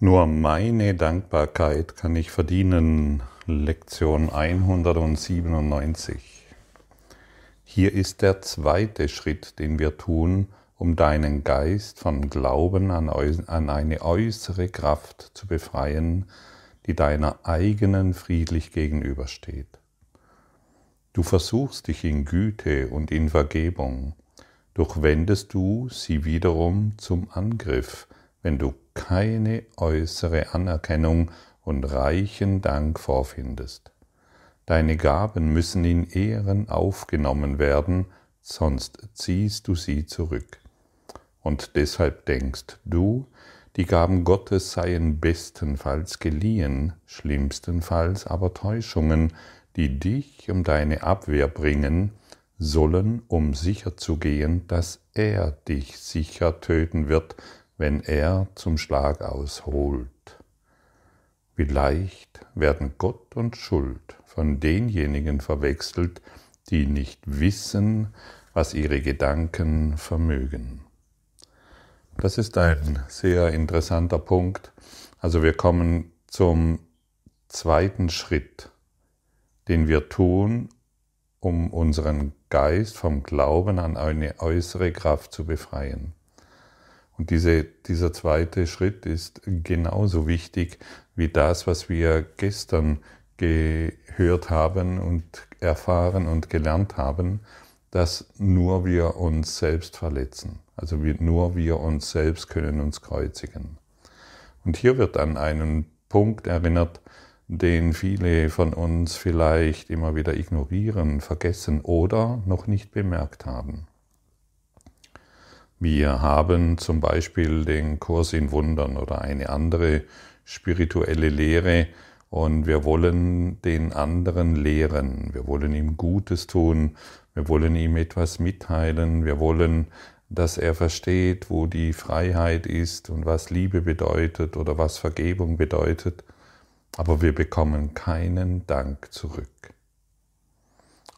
Nur meine Dankbarkeit kann ich verdienen. Lektion 197. Hier ist der zweite Schritt, den wir tun, um deinen Geist vom Glauben an, eine äußere Kraft zu befreien, die deiner eigenen friedlich gegenübersteht. Du versuchst dich in Güte und in Vergebung, doch wendest du sie wiederum zum Angriff, wenn du keine äußere Anerkennung und reichen Dank vorfindest. Deine Gaben müssen in Ehren aufgenommen werden, sonst ziehst du sie zurück. Und deshalb denkst du, die Gaben Gottes seien bestenfalls geliehen, schlimmstenfalls aber Täuschungen, die dich um deine Abwehr bringen, sollen, um sicherzugehen, dass er dich sicher töten wird, wenn er zum Schlag ausholt. Wie leicht werden Gott und Schuld von denjenigen verwechselt, die nicht wissen, was ihre Gedanken vermögen. Das ist ein sehr interessanter Punkt. Also wir kommen zum zweiten Schritt, den wir tun, um unseren Geist vom Glauben an eine äußere Kraft zu befreien. Und diese, dieser zweite Schritt ist genauso wichtig wie das, was wir gestern gehört haben und erfahren und gelernt haben, dass nur wir uns selbst verletzen. Also wir, nur wir uns selbst können uns kreuzigen. Und hier wird an einen Punkt erinnert, den viele von uns vielleicht immer wieder ignorieren, vergessen oder noch nicht bemerkt haben. Wir haben zum Beispiel den Kurs in Wundern oder eine andere spirituelle Lehre und wir wollen den anderen lehren, wir wollen ihm Gutes tun, wir wollen ihm etwas mitteilen, wir wollen, dass er versteht, wo die Freiheit ist und was Liebe bedeutet oder was Vergebung bedeutet, aber wir bekommen keinen Dank zurück.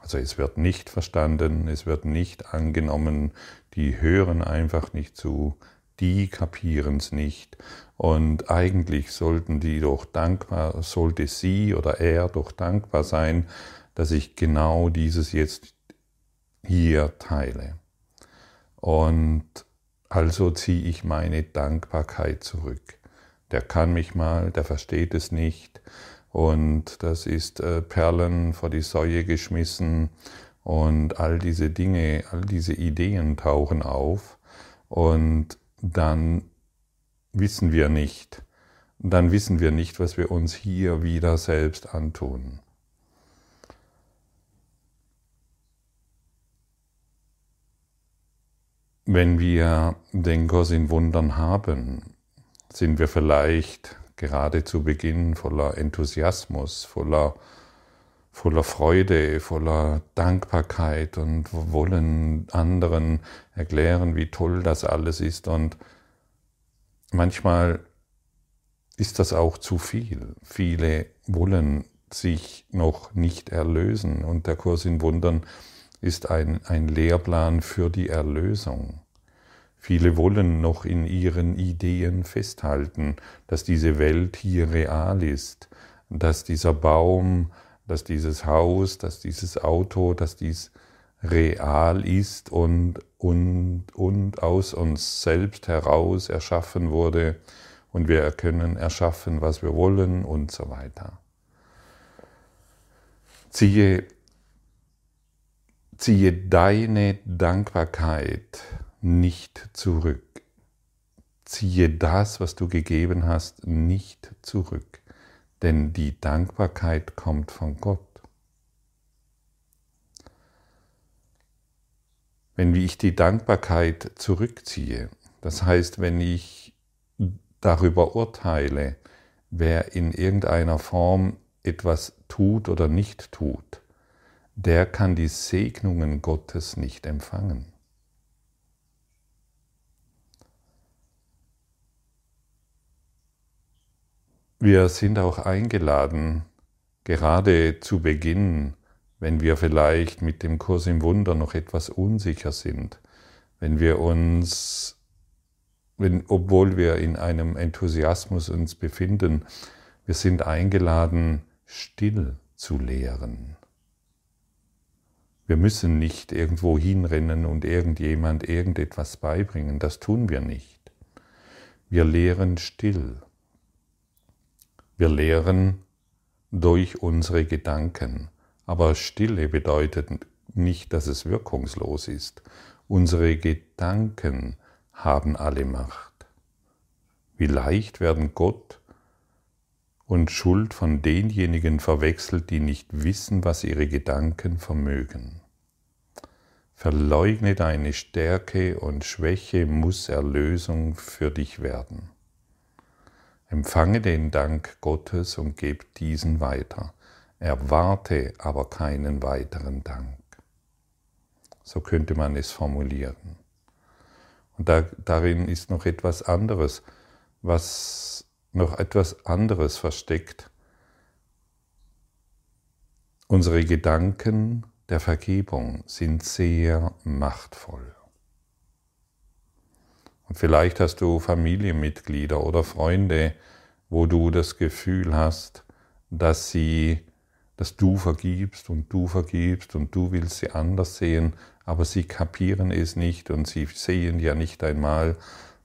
Also es wird nicht verstanden, es wird nicht angenommen, die hören einfach nicht zu, die kapieren es nicht. Und eigentlich sollten die doch dankbar, sollte sie oder er doch dankbar sein, dass ich genau dieses jetzt hier teile. Und also ziehe ich meine Dankbarkeit zurück. Der kann mich mal, der versteht es nicht, und das ist äh, Perlen vor die Säue geschmissen. Und all diese Dinge, all diese Ideen tauchen auf. Und dann wissen wir nicht, dann wissen wir nicht, was wir uns hier wieder selbst antun. Wenn wir den Kurs in Wundern haben, sind wir vielleicht gerade zu Beginn voller Enthusiasmus, voller, voller Freude, voller Dankbarkeit und wollen anderen erklären, wie toll das alles ist. Und manchmal ist das auch zu viel. Viele wollen sich noch nicht erlösen und der Kurs in Wundern ist ein, ein Lehrplan für die Erlösung. Viele wollen noch in ihren Ideen festhalten, dass diese Welt hier real ist, dass dieser Baum, dass dieses Haus, dass dieses Auto, dass dies real ist und, und, und aus uns selbst heraus erschaffen wurde und wir können erschaffen, was wir wollen und so weiter. Ziehe, ziehe deine Dankbarkeit nicht zurück. Ziehe das, was du gegeben hast, nicht zurück, denn die Dankbarkeit kommt von Gott. Wenn ich die Dankbarkeit zurückziehe, das heißt, wenn ich darüber urteile, wer in irgendeiner Form etwas tut oder nicht tut, der kann die Segnungen Gottes nicht empfangen. Wir sind auch eingeladen, gerade zu Beginn, wenn wir vielleicht mit dem Kurs im Wunder noch etwas unsicher sind, wenn wir uns wenn, obwohl wir in einem Enthusiasmus uns befinden, wir sind eingeladen, still zu lehren. Wir müssen nicht irgendwo hinrennen und irgendjemand irgendetwas beibringen, das tun wir nicht. Wir lehren still. Wir lehren durch unsere Gedanken. Aber Stille bedeutet nicht, dass es wirkungslos ist. Unsere Gedanken haben alle Macht. Wie leicht werden Gott und Schuld von denjenigen verwechselt, die nicht wissen, was ihre Gedanken vermögen. Verleugne deine Stärke und Schwäche muss Erlösung für dich werden. Empfange den Dank Gottes und gebe diesen weiter. Erwarte aber keinen weiteren Dank. So könnte man es formulieren. Und da, darin ist noch etwas anderes, was noch etwas anderes versteckt. Unsere Gedanken der Vergebung sind sehr machtvoll. Und vielleicht hast du Familienmitglieder oder Freunde, wo du das Gefühl hast, dass sie, dass du vergibst und du vergibst und du willst sie anders sehen, aber sie kapieren es nicht und sie sehen ja nicht einmal,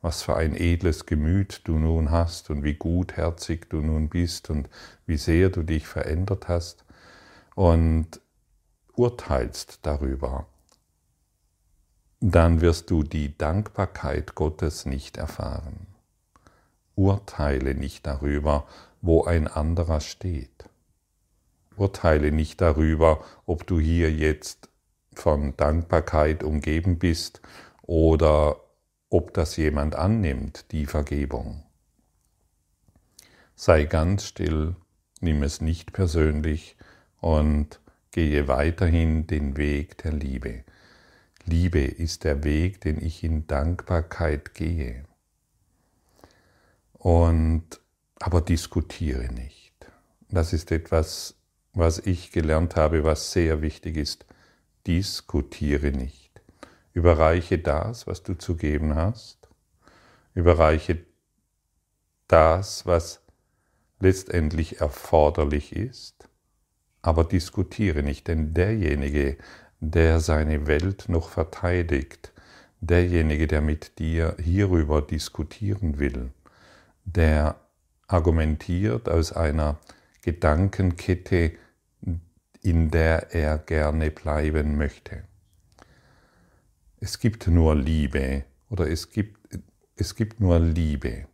was für ein edles Gemüt du nun hast und wie gutherzig du nun bist und wie sehr du dich verändert hast. Und urteilst darüber dann wirst du die Dankbarkeit Gottes nicht erfahren. Urteile nicht darüber, wo ein anderer steht. Urteile nicht darüber, ob du hier jetzt von Dankbarkeit umgeben bist oder ob das jemand annimmt, die Vergebung. Sei ganz still, nimm es nicht persönlich und gehe weiterhin den Weg der Liebe. Liebe ist der Weg, den ich in Dankbarkeit gehe. Und aber diskutiere nicht. Das ist etwas, was ich gelernt habe, was sehr wichtig ist. Diskutiere nicht. Überreiche das, was du zu geben hast. Überreiche das, was letztendlich erforderlich ist. Aber diskutiere nicht, denn derjenige, der seine Welt noch verteidigt, derjenige, der mit dir hierüber diskutieren will, der argumentiert aus einer Gedankenkette, in der er gerne bleiben möchte. Es gibt nur Liebe oder es gibt, es gibt nur Liebe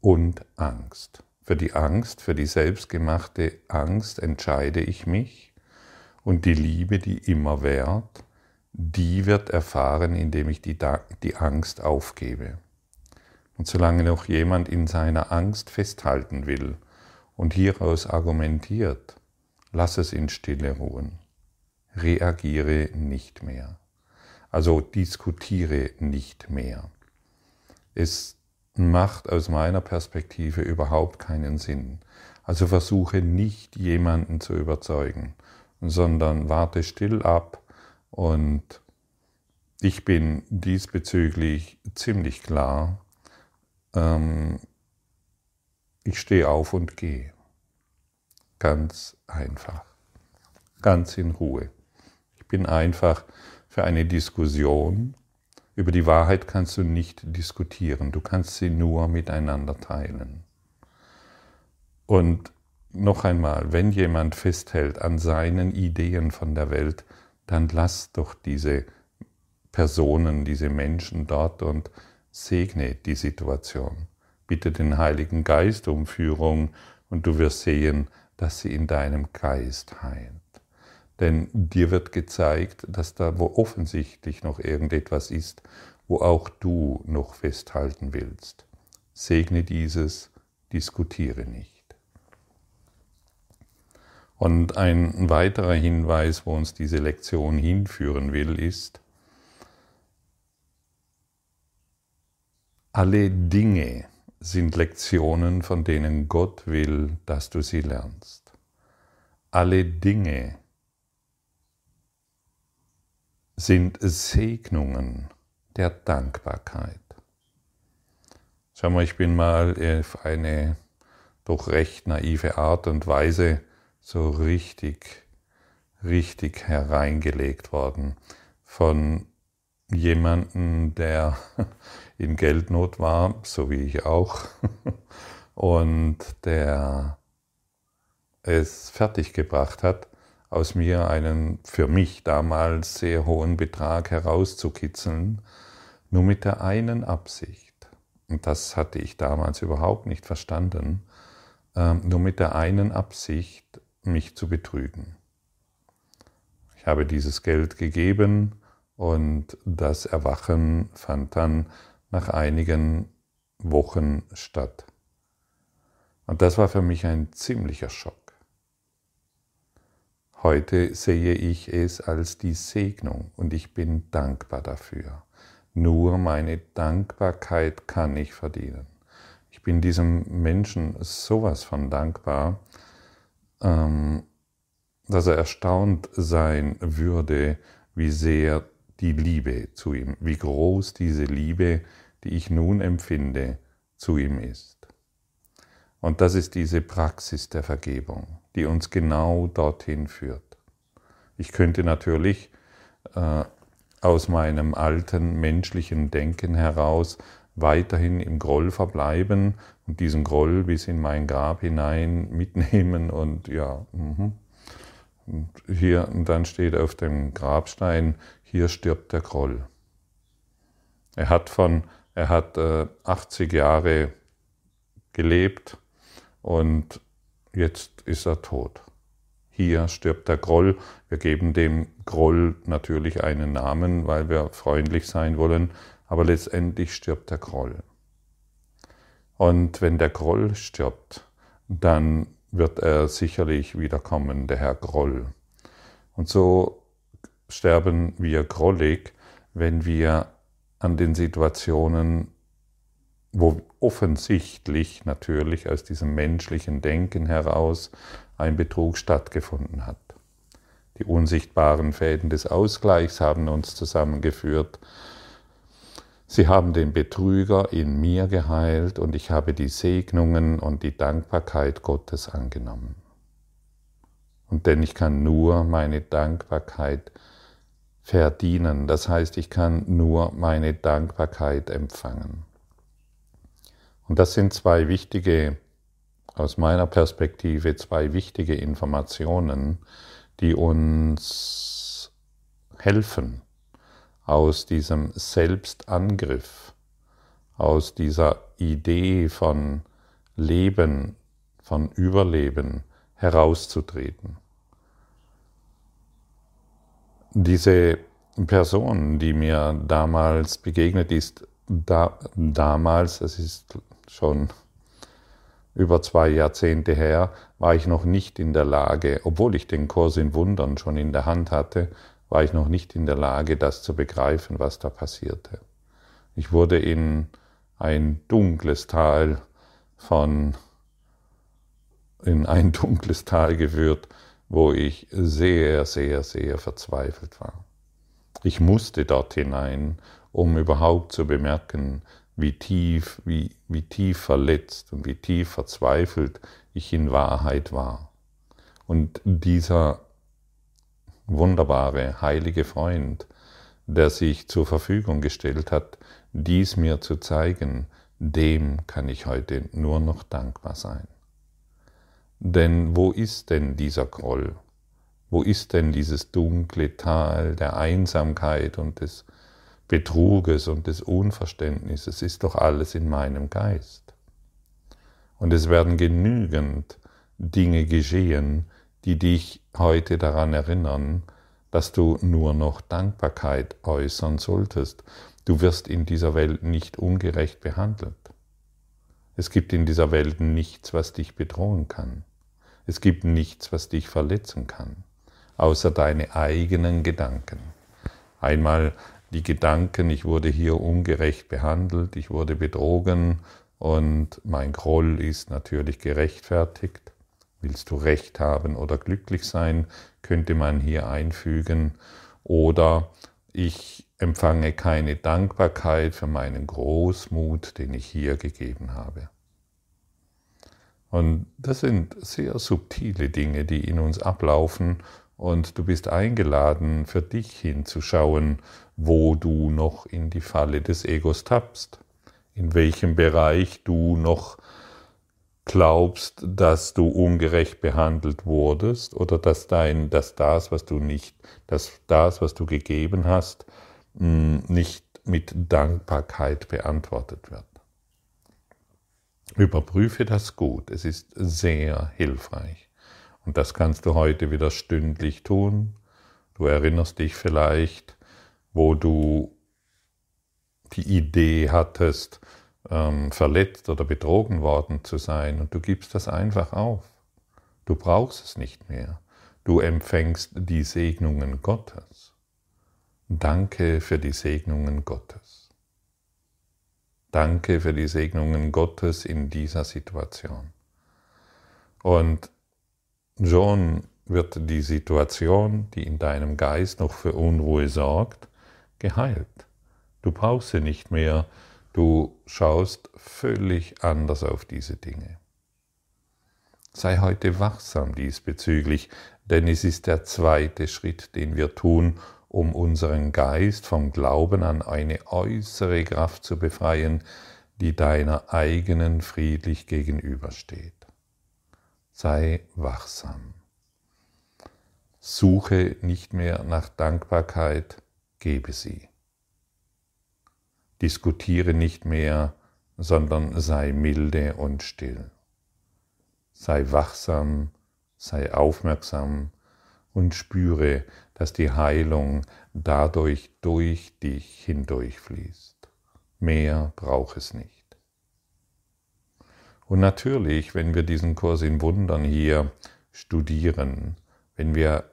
und Angst. Für die Angst, für die selbstgemachte Angst entscheide ich mich und die Liebe, die immer währt, die wird erfahren, indem ich die, die Angst aufgebe. Und solange noch jemand in seiner Angst festhalten will und hieraus argumentiert, lass es in Stille ruhen. Reagiere nicht mehr. Also diskutiere nicht mehr. Es macht aus meiner Perspektive überhaupt keinen Sinn. Also versuche nicht jemanden zu überzeugen sondern warte still ab und ich bin diesbezüglich ziemlich klar. Ähm, ich stehe auf und gehe. Ganz einfach. Ganz in Ruhe. Ich bin einfach für eine Diskussion. Über die Wahrheit kannst du nicht diskutieren. Du kannst sie nur miteinander teilen. Und noch einmal, wenn jemand festhält an seinen Ideen von der Welt, dann lass doch diese Personen, diese Menschen dort und segne die Situation. Bitte den Heiligen Geist um Führung und du wirst sehen, dass sie in deinem Geist heilt. Denn dir wird gezeigt, dass da, wo offensichtlich noch irgendetwas ist, wo auch du noch festhalten willst. Segne dieses, diskutiere nicht. Und ein weiterer Hinweis, wo uns diese Lektion hinführen will, ist, alle Dinge sind Lektionen, von denen Gott will, dass du sie lernst. Alle Dinge sind Segnungen der Dankbarkeit. Schau mal, ich bin mal auf eine doch recht naive Art und Weise so richtig, richtig hereingelegt worden von jemanden, der in Geldnot war, so wie ich auch, und der es fertiggebracht hat, aus mir einen für mich damals sehr hohen Betrag herauszukitzeln, nur mit der einen Absicht, und das hatte ich damals überhaupt nicht verstanden, ähm, nur mit der einen Absicht, mich zu betrügen. Ich habe dieses Geld gegeben und das Erwachen fand dann nach einigen Wochen statt. Und das war für mich ein ziemlicher Schock. Heute sehe ich es als die Segnung und ich bin dankbar dafür. Nur meine Dankbarkeit kann ich verdienen. Ich bin diesem Menschen sowas von dankbar, ähm, dass er erstaunt sein würde, wie sehr die Liebe zu ihm, wie groß diese Liebe, die ich nun empfinde, zu ihm ist. Und das ist diese Praxis der Vergebung, die uns genau dorthin führt. Ich könnte natürlich äh, aus meinem alten menschlichen Denken heraus weiterhin im Groll verbleiben und diesen Groll bis in mein Grab hinein mitnehmen und ja, mh. und hier und dann steht auf dem Grabstein, hier stirbt der Groll. Er hat von, er hat äh, 80 Jahre gelebt und jetzt ist er tot. Hier stirbt der Groll. Wir geben dem Groll natürlich einen Namen, weil wir freundlich sein wollen, aber letztendlich stirbt der Groll. Und wenn der Groll stirbt, dann wird er sicherlich wiederkommen, der Herr Groll. Und so sterben wir grollig, wenn wir an den Situationen, wo offensichtlich natürlich aus diesem menschlichen Denken heraus ein Betrug stattgefunden hat. Die unsichtbaren Fäden des Ausgleichs haben uns zusammengeführt Sie haben den Betrüger in mir geheilt und ich habe die Segnungen und die Dankbarkeit Gottes angenommen. Und denn ich kann nur meine Dankbarkeit verdienen, das heißt, ich kann nur meine Dankbarkeit empfangen. Und das sind zwei wichtige, aus meiner Perspektive, zwei wichtige Informationen, die uns helfen, aus diesem Selbstangriff, aus dieser Idee von Leben, von Überleben herauszutreten. Diese Person, die mir damals begegnet ist, da, damals, das ist schon über zwei Jahrzehnte her, war ich noch nicht in der Lage, obwohl ich den Kurs in Wundern schon in der Hand hatte, war ich noch nicht in der Lage, das zu begreifen, was da passierte. Ich wurde in ein dunkles Tal von, in ein dunkles Tal geführt, wo ich sehr, sehr, sehr verzweifelt war. Ich musste dort hinein, um überhaupt zu bemerken, wie tief, wie, wie tief verletzt und wie tief verzweifelt ich in Wahrheit war. Und dieser wunderbare, heilige Freund, der sich zur Verfügung gestellt hat, dies mir zu zeigen, dem kann ich heute nur noch dankbar sein. Denn wo ist denn dieser Groll? Wo ist denn dieses dunkle Tal der Einsamkeit und des Betruges und des Unverständnisses? Es ist doch alles in meinem Geist. Und es werden genügend Dinge geschehen, die dich heute daran erinnern, dass du nur noch Dankbarkeit äußern solltest. Du wirst in dieser Welt nicht ungerecht behandelt. Es gibt in dieser Welt nichts, was dich bedrohen kann. Es gibt nichts, was dich verletzen kann, außer deine eigenen Gedanken. Einmal die Gedanken, ich wurde hier ungerecht behandelt, ich wurde betrogen und mein Groll ist natürlich gerechtfertigt. Willst du Recht haben oder glücklich sein, könnte man hier einfügen. Oder ich empfange keine Dankbarkeit für meinen Großmut, den ich hier gegeben habe. Und das sind sehr subtile Dinge, die in uns ablaufen und du bist eingeladen, für dich hinzuschauen, wo du noch in die Falle des Egos tappst, in welchem Bereich du noch glaubst, dass du ungerecht behandelt wurdest oder dass dein, dass das, was du nicht, dass das, was du gegeben hast, nicht mit Dankbarkeit beantwortet wird. Überprüfe das gut, es ist sehr hilfreich. Und das kannst du heute wieder stündlich tun. Du erinnerst dich vielleicht, wo du die Idee hattest, ähm, verletzt oder betrogen worden zu sein und du gibst das einfach auf. Du brauchst es nicht mehr. Du empfängst die Segnungen Gottes. Danke für die Segnungen Gottes. Danke für die Segnungen Gottes in dieser Situation. Und schon wird die Situation, die in deinem Geist noch für Unruhe sorgt, geheilt. Du brauchst sie nicht mehr, du schaust völlig anders auf diese Dinge. Sei heute wachsam diesbezüglich, denn es ist der zweite Schritt, den wir tun, um unseren Geist vom Glauben an eine äußere Kraft zu befreien, die deiner eigenen friedlich gegenübersteht. Sei wachsam. Suche nicht mehr nach Dankbarkeit, gebe sie. Diskutiere nicht mehr, sondern sei milde und still. Sei wachsam, sei aufmerksam und spüre, dass die Heilung dadurch durch dich hindurchfließt. Mehr braucht es nicht. Und natürlich, wenn wir diesen Kurs in Wundern hier studieren, wenn wir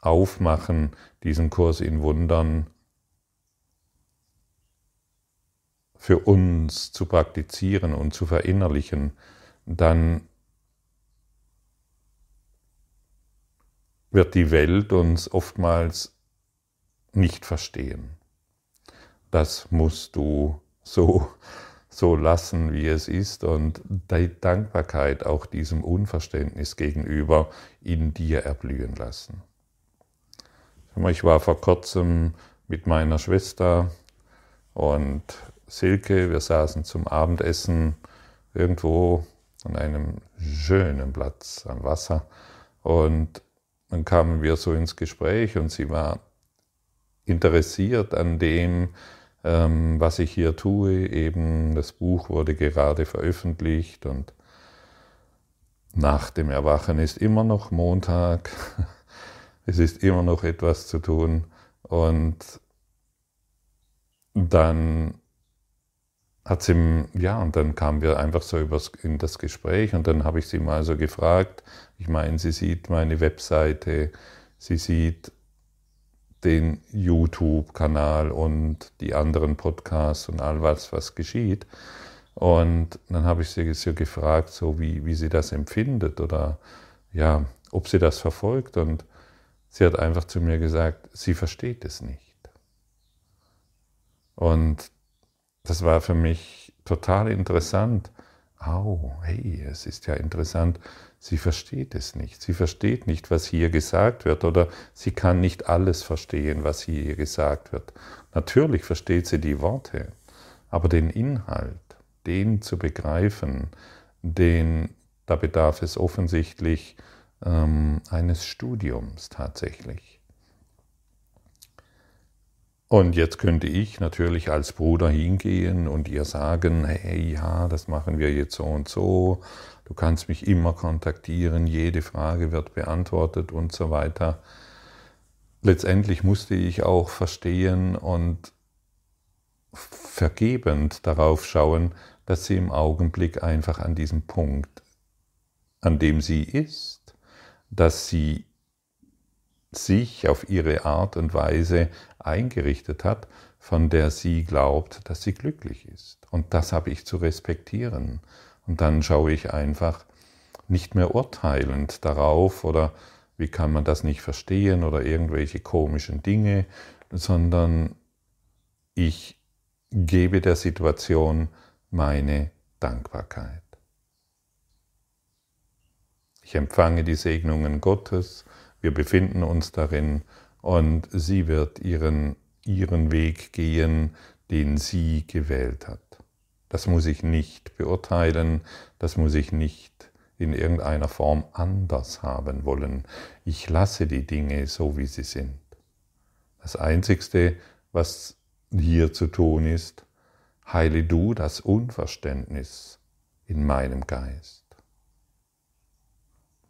aufmachen, diesen Kurs in Wundern für uns zu praktizieren und zu verinnerlichen, dann wird die Welt uns oftmals nicht verstehen. Das musst du so, so lassen, wie es ist und die Dankbarkeit auch diesem Unverständnis gegenüber in dir erblühen lassen. Ich war vor kurzem mit meiner Schwester und Silke, wir saßen zum Abendessen irgendwo an einem schönen Platz am Wasser und dann kamen wir so ins Gespräch und sie war interessiert an dem, ähm, was ich hier tue. Eben das Buch wurde gerade veröffentlicht und nach dem Erwachen ist immer noch Montag. es ist immer noch etwas zu tun. Und dann hat sie, ja, und dann kamen wir einfach so übers, in das Gespräch und dann habe ich sie mal so gefragt. Ich meine, sie sieht meine Webseite, sie sieht den YouTube-Kanal und die anderen Podcasts und all was, was geschieht. Und dann habe ich sie so gefragt, so wie, wie sie das empfindet oder ja, ob sie das verfolgt. Und sie hat einfach zu mir gesagt, sie versteht es nicht. Und das war für mich total interessant. Oh, hey, es ist ja interessant, sie versteht es nicht. Sie versteht nicht, was hier gesagt wird oder sie kann nicht alles verstehen, was hier gesagt wird. Natürlich versteht sie die Worte, aber den Inhalt, den zu begreifen, den, da bedarf es offensichtlich ähm, eines Studiums tatsächlich. Und jetzt könnte ich natürlich als Bruder hingehen und ihr sagen, hey, ja, das machen wir jetzt so und so, du kannst mich immer kontaktieren, jede Frage wird beantwortet und so weiter. Letztendlich musste ich auch verstehen und vergebend darauf schauen, dass sie im Augenblick einfach an diesem Punkt, an dem sie ist, dass sie sich auf ihre Art und Weise eingerichtet hat, von der sie glaubt, dass sie glücklich ist. Und das habe ich zu respektieren. Und dann schaue ich einfach nicht mehr urteilend darauf oder wie kann man das nicht verstehen oder irgendwelche komischen Dinge, sondern ich gebe der Situation meine Dankbarkeit. Ich empfange die Segnungen Gottes, wir befinden uns darin und sie wird ihren, ihren Weg gehen, den sie gewählt hat. Das muss ich nicht beurteilen, das muss ich nicht in irgendeiner Form anders haben wollen. Ich lasse die Dinge so, wie sie sind. Das Einzigste, was hier zu tun ist, heile du das Unverständnis in meinem Geist.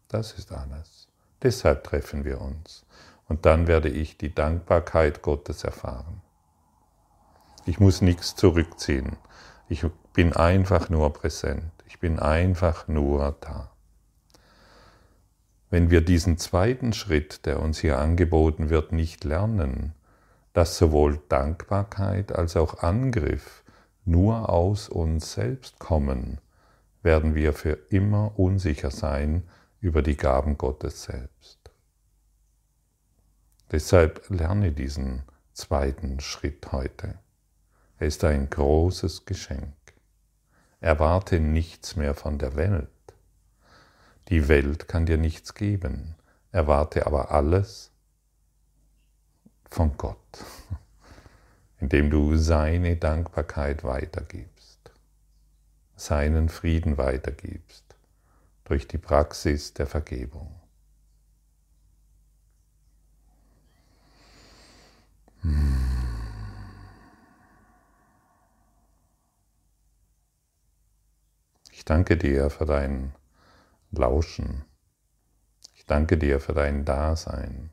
Das ist alles. Deshalb treffen wir uns. Und dann werde ich die Dankbarkeit Gottes erfahren. Ich muss nichts zurückziehen. Ich bin einfach nur präsent. Ich bin einfach nur da. Wenn wir diesen zweiten Schritt, der uns hier angeboten wird, nicht lernen, dass sowohl Dankbarkeit als auch Angriff nur aus uns selbst kommen, werden wir für immer unsicher sein über die Gaben Gottes selbst. Deshalb lerne diesen zweiten Schritt heute. Er ist ein großes Geschenk. Erwarte nichts mehr von der Welt. Die Welt kann dir nichts geben. Erwarte aber alles von Gott, indem du seine Dankbarkeit weitergibst, seinen Frieden weitergibst durch die Praxis der Vergebung. Ich danke dir für dein Lauschen. Ich danke dir für dein Dasein.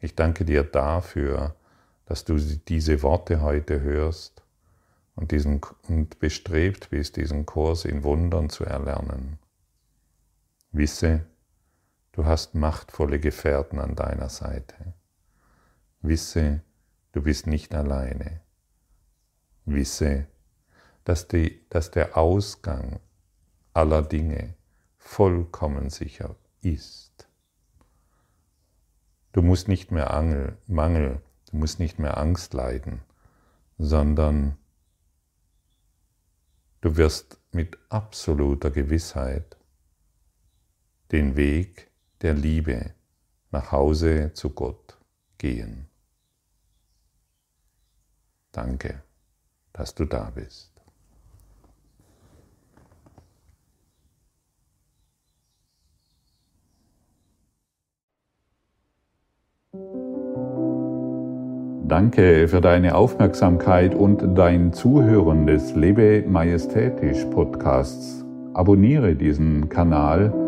Ich danke dir dafür, dass du diese Worte heute hörst und, diesen, und bestrebt bist, diesen Kurs in Wundern zu erlernen. Wisse, du hast machtvolle Gefährten an deiner Seite. Wisse, du bist nicht alleine. Wisse, dass, die, dass der Ausgang aller Dinge vollkommen sicher ist. Du musst nicht mehr Angel, Mangel, du musst nicht mehr Angst leiden, sondern du wirst mit absoluter Gewissheit den Weg der Liebe nach Hause zu Gott gehen. Danke, dass du da bist. Danke für deine Aufmerksamkeit und dein Zuhören des Lebe Majestätisch Podcasts. Abonniere diesen Kanal,